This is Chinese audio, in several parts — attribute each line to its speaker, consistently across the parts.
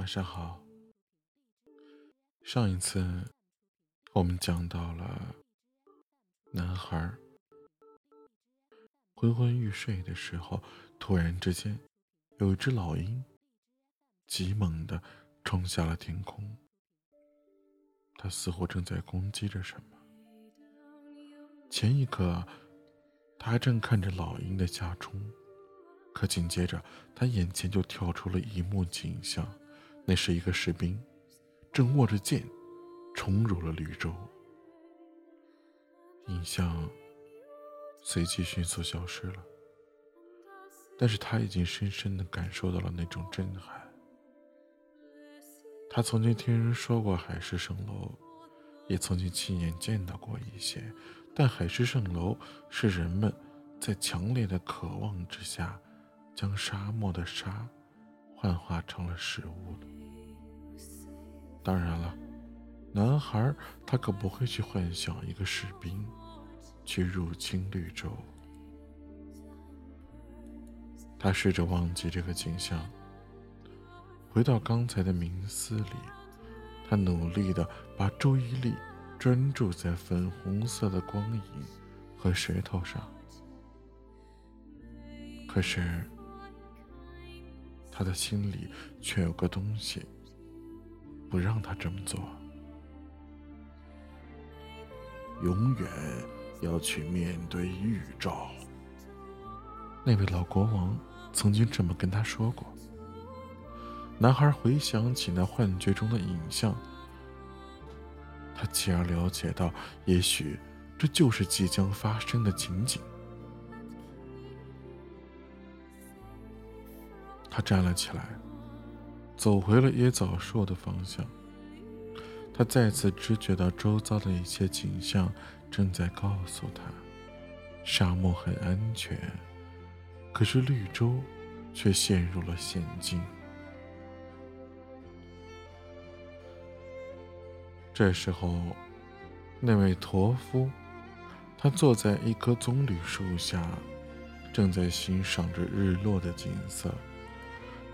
Speaker 1: 晚上好。上一次我们讲到了男孩昏昏欲睡的时候，突然之间有一只老鹰急猛的冲下了天空，它似乎正在攻击着什么。前一刻，他还正看着老鹰的下冲。可紧接着，他眼前就跳出了一幕景象，那是一个士兵，正握着剑，冲入了绿洲。影像随即迅速消失了，但是他已经深深的感受到了那种震撼。他曾经听人说过海市蜃楼，也曾经亲眼见到过一些，但海市蜃楼是人们在强烈的渴望之下。将沙漠的沙幻化成了食物了。当然了，男孩他可不会去幻想一个士兵去入侵绿洲。他试着忘记这个景象，回到刚才的冥思里，他努力的把注意力专注在粉红色的光影和石头上。可是。他的心里却有个东西，不让他这么做。永远要去面对预兆。那位老国王曾经这么跟他说过。男孩回想起那幻觉中的影像，他继而了解到，也许这就是即将发生的情景。他站了起来，走回了椰枣树的方向。他再次知觉到周遭的一切景象正在告诉他：沙漠很安全，可是绿洲却陷入了险境。这时候，那位驼夫，他坐在一棵棕榈树下，正在欣赏着日落的景色。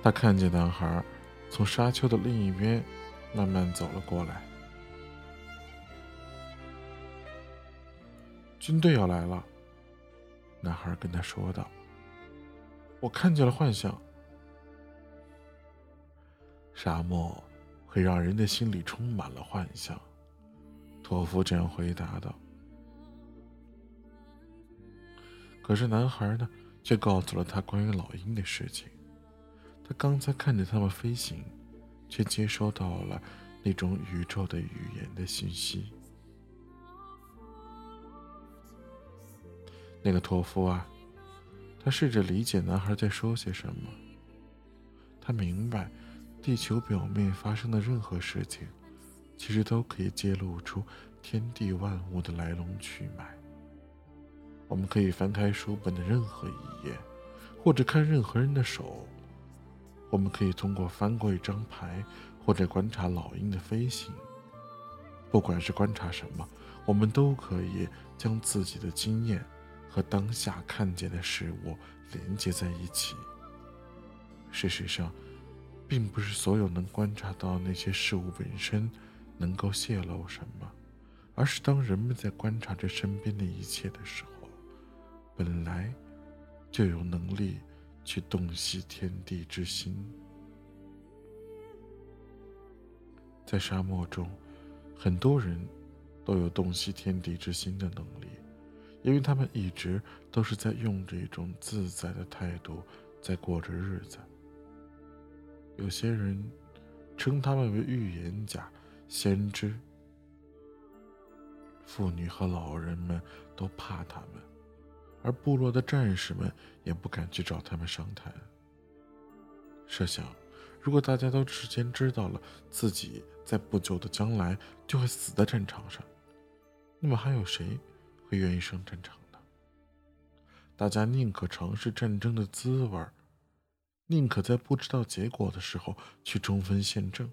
Speaker 1: 他看见男孩从沙丘的另一边慢慢走了过来。军队要来了，男孩跟他说道：“我看见了幻象。沙漠会让人的心里充满了幻象。”托夫这样回答道。可是男孩呢，却告诉了他关于老鹰的事情。他刚才看着他们飞行，却接收到了那种宇宙的语言的信息。那个托夫啊，他试着理解男孩在说些什么。他明白，地球表面发生的任何事情，其实都可以揭露出天地万物的来龙去脉。我们可以翻开书本的任何一页，或者看任何人的手。我们可以通过翻过一张牌，或者观察老鹰的飞行。不管是观察什么，我们都可以将自己的经验和当下看见的事物连接在一起。事实上，并不是所有能观察到那些事物本身能够泄露什么，而是当人们在观察着身边的一切的时候，本来就有能力。去洞悉天地之心，在沙漠中，很多人都有洞悉天地之心的能力，因为他们一直都是在用着一种自在的态度在过着日子。有些人称他们为预言家、先知，妇女和老人们都怕他们。而部落的战士们也不敢去找他们商谈。设想，如果大家都事先知道了自己在不久的将来就会死在战场上，那么还有谁会愿意上战场呢？大家宁可尝试战争的滋味，宁可在不知道结果的时候去冲锋陷阵。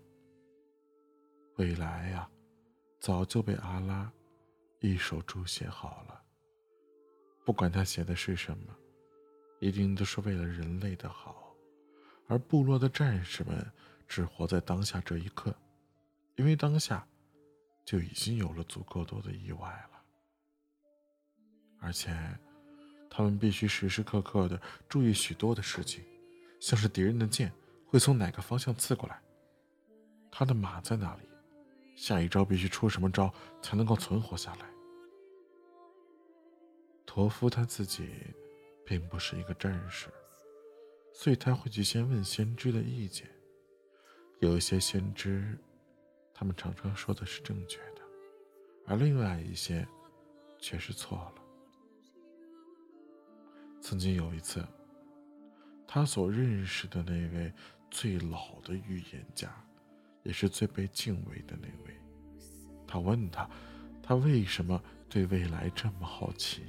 Speaker 1: 未来呀，早就被阿拉一手书写好了。不管他写的是什么，一定都是为了人类的好，而部落的战士们只活在当下这一刻，因为当下就已经有了足够多的意外了，而且他们必须时时刻刻的注意许多的事情，像是敌人的剑会从哪个方向刺过来，他的马在哪里，下一招必须出什么招才能够存活下来。驼夫他自己并不是一个战士，所以他会去先问先知的意见。有一些先知，他们常常说的是正确的，而另外一些却是错了。曾经有一次，他所认识的那位最老的预言家，也是最被敬畏的那位，他问他，他为什么对未来这么好奇？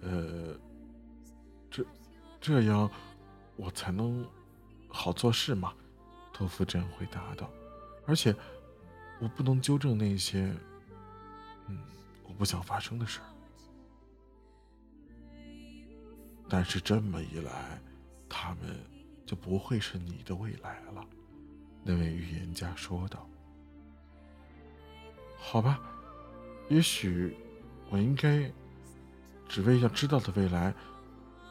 Speaker 1: 呃，这这样我才能好做事嘛？托夫这样回答道。而且我不能纠正那些嗯我不想发生的事儿。但是这么一来，他们就不会是你的未来了。那位预言家说道。好吧，也许我应该。只为要知道的未来，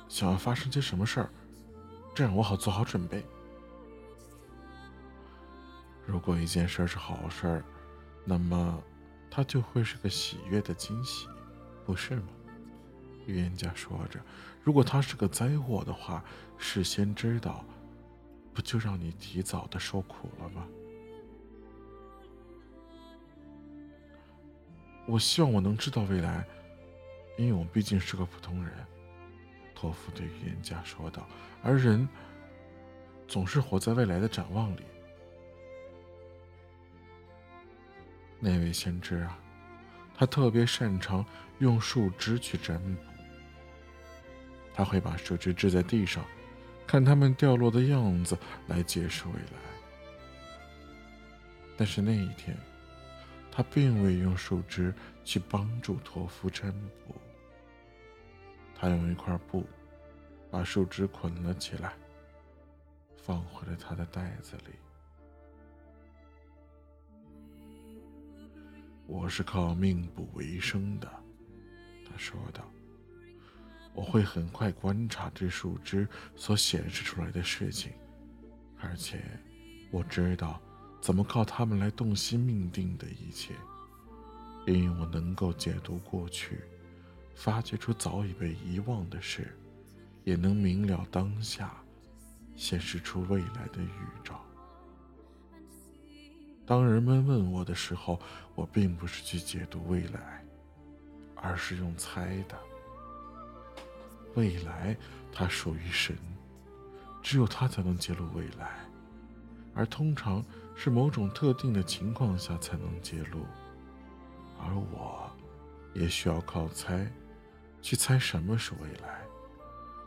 Speaker 1: 想要发生些什么事儿，这样我好做好准备。如果一件事是好事儿，那么它就会是个喜悦的惊喜，不是吗？预言家说着，如果它是个灾祸的话，事先知道，不就让你提早的受苦了吗？我希望我能知道未来。因为我毕竟是个普通人，托夫对预言家说道。而人总是活在未来的展望里。那位先知啊，他特别擅长用树枝去占卜。他会把树枝掷在地上，看它们掉落的样子来解释未来。但是那一天，他并未用树枝去帮助托夫占卜。他用一块布把树枝捆了起来，放回了他的袋子里。我是靠命卜为生的，他说道。我会很快观察这树枝所显示出来的事情，而且我知道怎么靠它们来洞悉命定的一切，因为我能够解读过去。发掘出早已被遗忘的事，也能明了当下，显示出未来的预兆。当人们问我的时候，我并不是去解读未来，而是用猜的。未来它属于神，只有他才能揭露未来，而通常是某种特定的情况下才能揭露，而我，也需要靠猜。去猜什么是未来，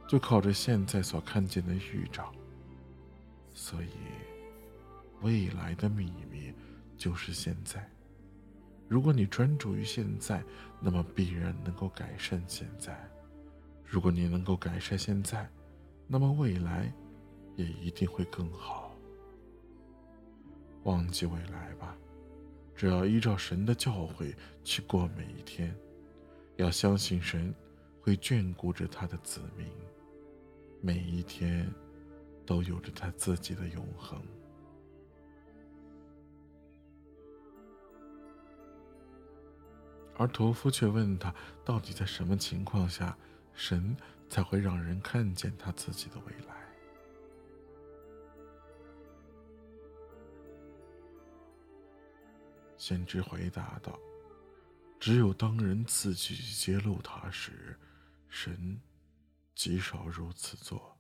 Speaker 1: 就靠着现在所看见的预兆。所以，未来的秘密就是现在。如果你专注于现在，那么必然能够改善现在；如果你能够改善现在，那么未来也一定会更好。忘记未来吧，只要依照神的教诲去过每一天。要相信神会眷顾着他的子民，每一天都有着他自己的永恒。而屠夫却问他，到底在什么情况下，神才会让人看见他自己的未来？先知回答道。只有当人自己揭露他时，神极少如此做，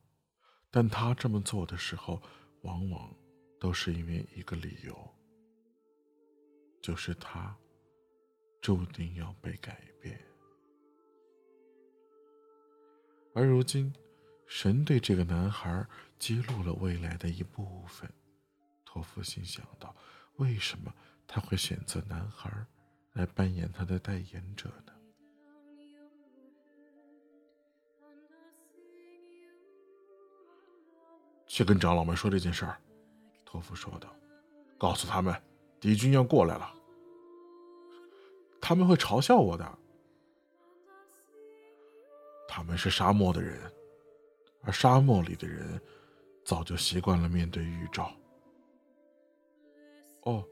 Speaker 1: 但他这么做的时候，往往都是因为一个理由，就是他注定要被改变。而如今，神对这个男孩揭露了未来的一部分，托夫心想到：为什么他会选择男孩？来扮演他的代言者呢？去跟长老们说这件事儿。”托夫说道，“告诉他们，敌军要过来了。他们会嘲笑我的。他们是沙漠的人，而沙漠里的人早就习惯了面对预兆。哦，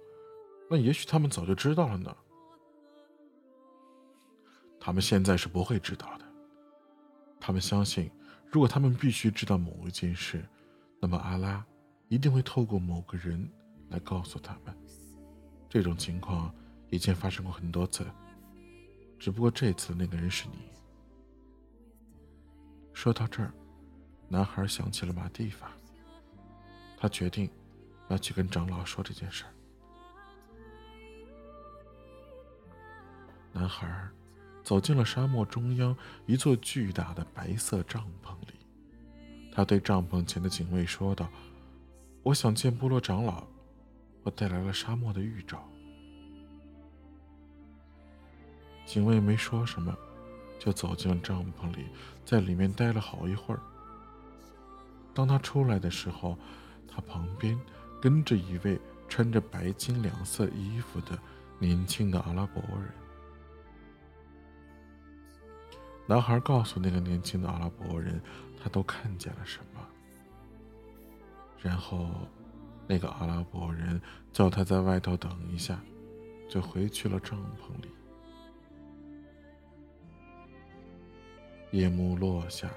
Speaker 1: 那也许他们早就知道了呢。他们现在是不会知道的。他们相信，如果他们必须知道某一件事，那么阿拉。”一定会透过某个人来告诉他们，这种情况以前发生过很多次，只不过这次那个人是你。说到这儿，男孩想起了马蒂法，他决定要去跟长老说这件事。男孩走进了沙漠中央一座巨大的白色帐篷里，他对帐篷前的警卫说道。我想见部落长老，我带来了沙漠的预兆。警卫没说什么，就走进了帐篷里，在里面待了好一会儿。当他出来的时候，他旁边跟着一位穿着白金两色衣服的年轻的阿拉伯人。男孩告诉那个年轻的阿拉伯人，他都看见了什么。然后，那个阿拉伯人叫他在外头等一下，就回去了帐篷里。夜幕落下，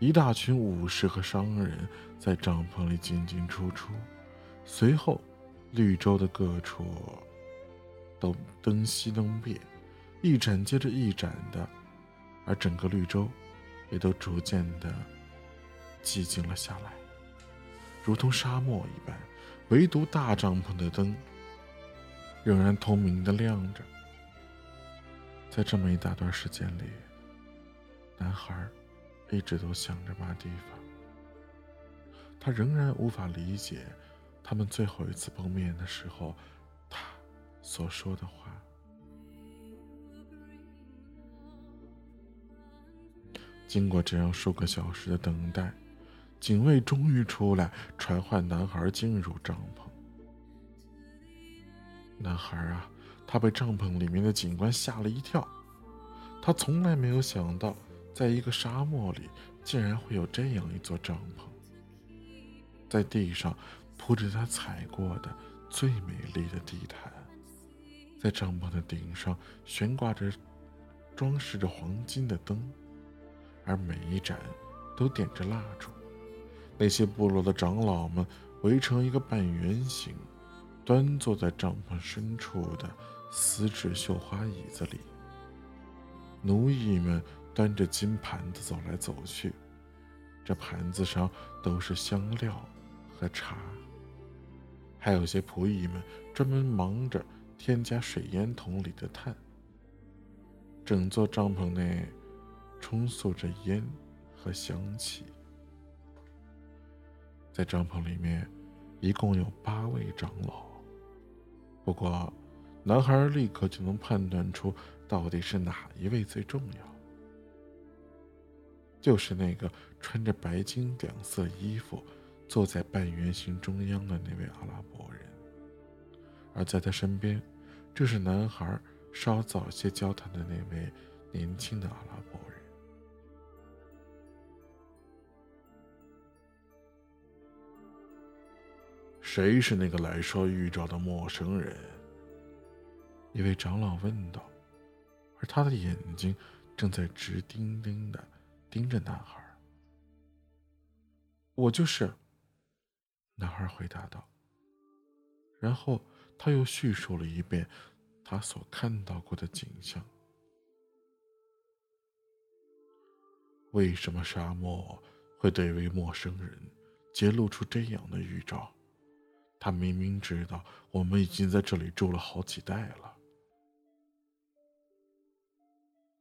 Speaker 1: 一大群武士和商人在帐篷里进进出出。随后，绿洲的各处都灯熄灯灭，一盏接着一盏的，而整个绿洲也都逐渐的寂静了下来。如同沙漠一般，唯独大帐篷的灯仍然通明的亮着。在这么一大段时间里，男孩一直都想着马蒂法。他仍然无法理解他们最后一次碰面的时候他所说的话。经过这样数个小时的等待。警卫终于出来传唤男孩进入帐篷。男孩啊，他被帐篷里面的警官吓了一跳。他从来没有想到，在一个沙漠里竟然会有这样一座帐篷。在地上铺着他踩过的最美丽的地毯，在帐篷的顶上悬挂着装饰着黄金的灯，而每一盏都点着蜡烛。那些部落的长老们围成一个半圆形，端坐在帐篷深处的丝质绣花椅子里。奴役们端着金盘子走来走去，这盘子上都是香料和茶。还有些仆役们专门忙着添加水烟筒里的炭。整座帐篷内充斥着烟和香气。在帐篷里面，一共有八位长老。不过，男孩立刻就能判断出到底是哪一位最重要，就是那个穿着白金两色衣服、坐在半圆形中央的那位阿拉伯人。而在他身边，正是男孩稍早些交谈的那位年轻的阿拉伯人。谁是那个来说预兆的陌生人？一位长老问道，而他的眼睛正在直盯盯的盯着男孩。我就是。男孩回答道。然后他又叙述了一遍他所看到过的景象。为什么沙漠会对一位陌生人揭露出这样的预兆？他明明知道我们已经在这里住了好几代了。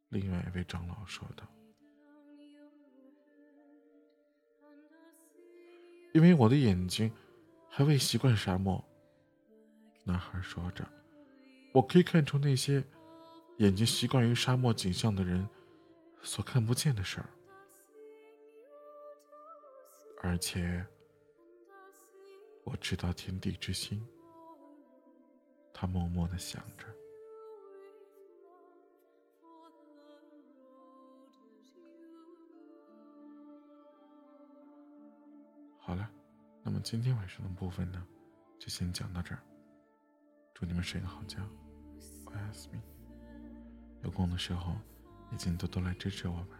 Speaker 1: 另外一位长老说道：“因为我的眼睛还未习惯沙漠。”男孩说着：“我可以看出那些眼睛习惯于沙漠景象的人所看不见的事儿，而且我知道天地之心。他默默的想着。好了，那么今天晚上的部分呢，就先讲到这儿。祝你们睡个好觉，晚安，有空的时候，也请多多来支持我们。